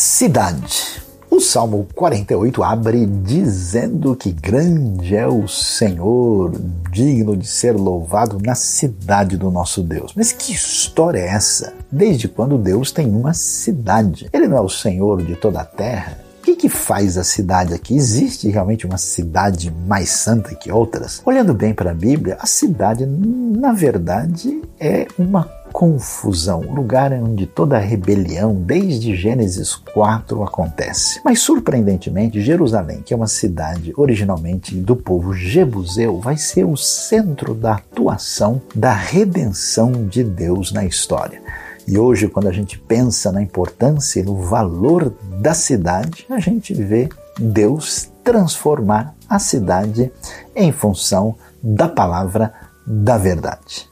Cidade. O Salmo 48 abre dizendo que grande é o Senhor, digno de ser louvado na cidade do nosso Deus. Mas que história é essa? Desde quando Deus tem uma cidade? Ele não é o Senhor de toda a terra? O que, que faz a cidade aqui? Existe realmente uma cidade mais santa que outras? Olhando bem para a Bíblia, a cidade, na verdade, é uma confusão, lugar onde toda rebelião, desde Gênesis 4, acontece. Mas surpreendentemente, Jerusalém, que é uma cidade originalmente do povo jebuseu, vai ser o centro da atuação da redenção de Deus na história. E hoje, quando a gente pensa na importância e no valor da cidade, a gente vê Deus transformar a cidade em função da palavra da verdade.